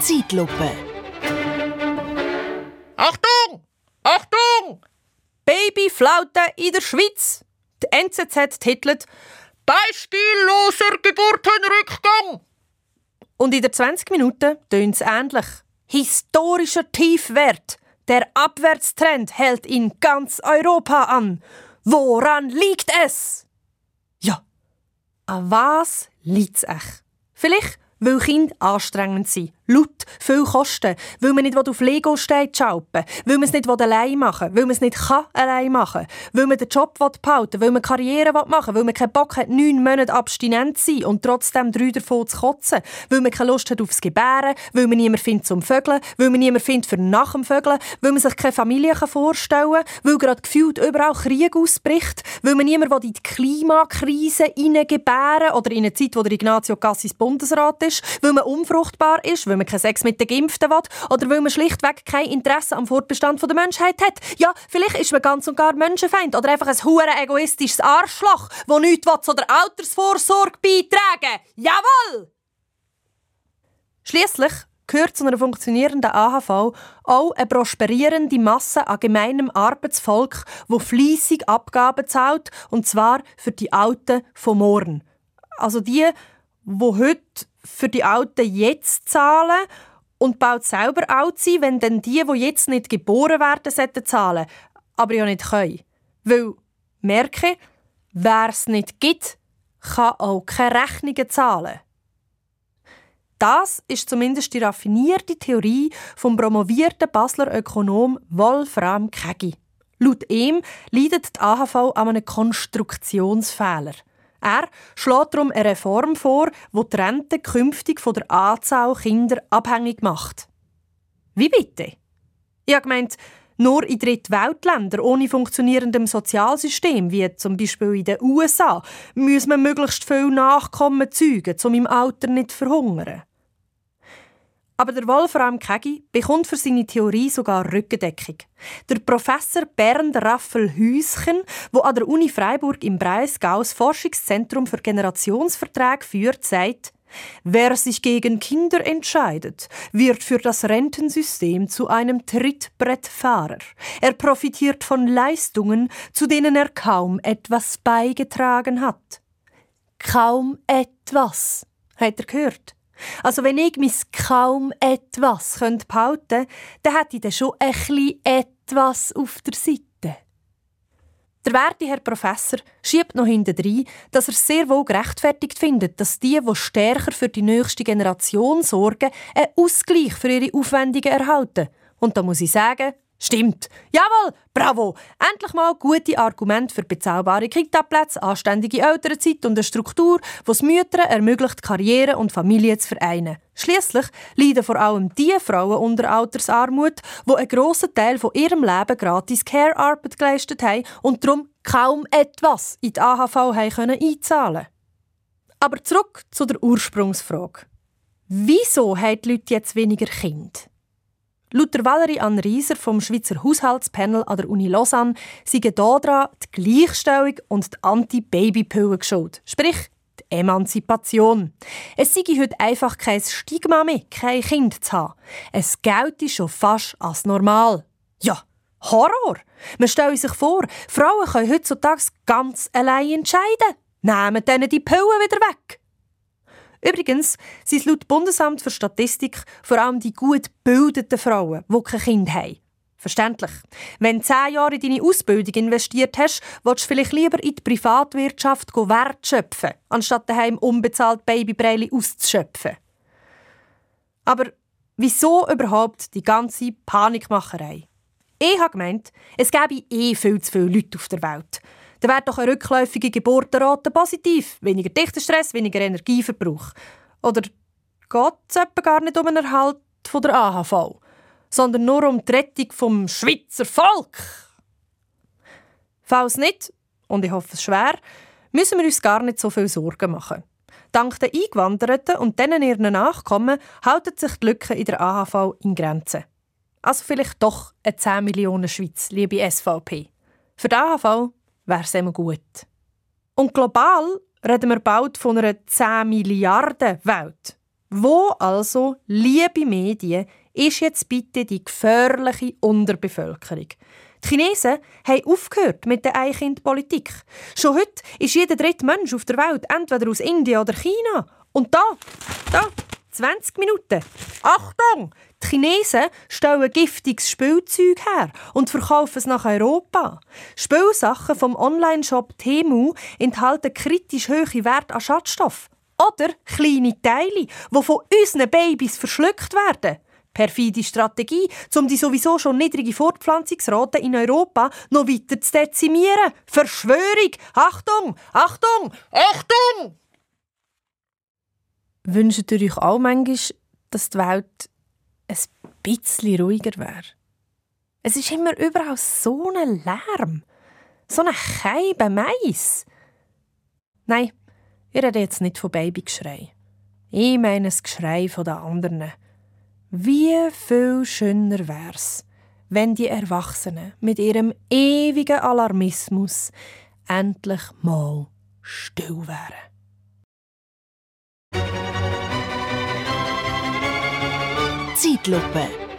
Zeitlupe. Achtung! Achtung! Babyflaute in der Schweiz. Die NZZ titelt Beispielloser Geburtenrückgang. und in den 20 Minuten tönt es ähnlich. Historischer Tiefwert. Der Abwärtstrend hält in ganz Europa an. Woran liegt es? Ja, an was liegt es? Vielleicht, weil Kinder anstrengend sind, laut, viel kosten, weil man nicht auf Lego steht schalpen, weil man es nicht allein machen will, weil man es nicht kann allein machen weil man den Job behalten weil man Karriere machen weil man keinen Bock hat, neun Monate abstinent zu sein und trotzdem drei davon zu kotzen, weil man keine Lust hat aufs Gebären, weil man niemand findet zum Vögeln, weil man niemand findet für nach dem Vögeln, weil man sich keine Familie vorstellen kann, weil gerade gefühlt überall Krieg ausbricht, weil man niemand in die Klimakrise hineingebären oder in eine Zeit, wo der Ignazio Cassis Bundesrat ist, weil man unfruchtbar ist, weil man keinen Sex mit den Geimpften will oder weil man schlichtweg kein Interesse am Fortbestand der Menschheit hat. Ja, vielleicht ist man ganz und gar Menschenfeind oder einfach ein hure egoistisches Arschloch, wo nichts zu der Altersvorsorge beitragen Jawohl! Schließlich gehört zu einer funktionierenden AHV auch eine prosperierende Masse an gemeinem Arbeitsvolk, wo fließig Abgaben zahlt, und zwar für die Alten von morgen. Also die, wo heute für die Alten jetzt zahlen und bald selber alt sein, wenn dann die, die jetzt nicht geboren werden, sollten zahlen, aber ja nicht können. Weil, merke, wer es nicht gibt, kann auch keine Rechnungen zahlen. Das ist zumindest die raffinierte Theorie vom promovierten Basler Ökonom Wolfram Kegi. Laut ihm leidet die AHV an einem Konstruktionsfehler. Er schlägt darum eine Reform vor, die die Rente künftig von der Anzahl Kinder abhängig macht. Wie bitte? Ich habe gemeint, nur in Drittweltländern ohne funktionierendem Sozialsystem, wie zum Beispiel in den USA, muss man möglichst viel Nachkommen zeugen, um im Alter nicht zu verhungern. Aber der Wolfram Kegi bekommt für seine Theorie sogar Rückendeckung. Der Professor Bernd Raffel Hüschen, der an der Uni Freiburg im Breisgau das Forschungszentrum für Generationsverträge führt, sagt, Wer sich gegen Kinder entscheidet, wird für das Rentensystem zu einem Trittbrettfahrer. Er profitiert von Leistungen, zu denen er kaum etwas beigetragen hat. Kaum etwas, hat er gehört. Also wenn ich mis kaum etwas behalten könnte, dann hätte ich dann schon ein etwas auf der Seite. Der werte Herr Professor schiebt noch hintendrein, dass er sehr wohl gerechtfertigt findet, dass die, die stärker für die nächste Generation sorgen, einen Ausgleich für ihre Aufwendungen erhalten. Und da muss ich sagen, Stimmt. Jawohl, bravo. Endlich mal gute Argumente für bezahlbare Kitaplätze, anständige Elternzeit und eine Struktur, die es Müttern ermöglicht, Karriere und Familie zu vereinen. Schließlich leiden vor allem die Frauen unter Altersarmut, die einen grossen Teil von ihrem Leben gratis Care-Arbeit geleistet haben und darum kaum etwas in die AHV haben einzahlen Aber zurück zu der Ursprungsfrage. Wieso haben die Leute jetzt weniger Kinder? Laut Valerie Ann Rieser vom Schweizer Haushaltspanel an der Uni Lausanne sind daran die Gleichstellung und die Anti-Baby-Pille geschuld. Sprich, die Emanzipation. Es sei heute einfach kein Stigma mehr, kein Kind zu haben. Es gelte schon fast als normal. Ja, Horror! Man stelle sich vor, Frauen können heutzutage ganz allein entscheiden. Nehmen denen die Pille wieder weg. Übrigens sind es laut Bundesamt für Statistik vor allem die gut gebildeten Frauen, die kein Kind haben. Verständlich. Wenn du zehn Jahre in deine Ausbildung investiert hast, willst du vielleicht lieber in die Privatwirtschaft Wert schöpfen, anstatt daheim unbezahlt Babybreili auszuschöpfen. Aber wieso überhaupt die ganze Panikmacherei? Ich habe gemeint, es gäbe eh viel zu viele Leute auf der Welt dann wäre doch eine rückläufige Geburtenrate positiv. Weniger Dichterstress, weniger Energieverbrauch. Oder geht es gar nicht um den Erhalt von der AHV, sondern nur um die Rettung vom Schweizer Volk? Falls nicht, und ich hoffe es schwer, müssen wir uns gar nicht so viel Sorgen machen. Dank der Eingewanderten und denen ihren Nachkommen halten sich die Lücken in der AHV in Grenzen. Also vielleicht doch eine 10 Millionen Schweiz, liebe SVP. Für die AHV wäre es immer gut. Und global reden wir bald von einer 10 Milliarden Welt. Wo also, liebe Medien, ist jetzt bitte die gefährliche Unterbevölkerung? Die Chinesen haben aufgehört mit der Einkindpolitik. Schon heute ist jeder dritte Mensch auf der Welt entweder aus Indien oder China. Und da, da, 20 Minuten. Achtung! Die Chinesen stellen giftiges Spielzeug her und verkaufen es nach Europa. Spielsachen vom Onlineshop Temu enthalten kritisch hohe Werte an Schadstoff. Oder kleine Teile, die von unseren Babys verschluckt werden. Perfide Strategie, um die sowieso schon niedrige Fortpflanzungsrate in Europa noch weiter zu dezimieren. Verschwörung! Achtung! Achtung! Achtung! Wünscht ihr euch auch manchmal, dass die Welt ein bisschen ruhiger wäre? Es ist immer überall so ein Lärm. So eine Keibe Mais. Nein, ich rede jetzt nicht von Babygeschrei. Ich meine das Geschrei der anderen. Wie viel schöner wär's, wenn die Erwachsenen mit ihrem ewigen Alarmismus endlich mal still wären. Zeitlupe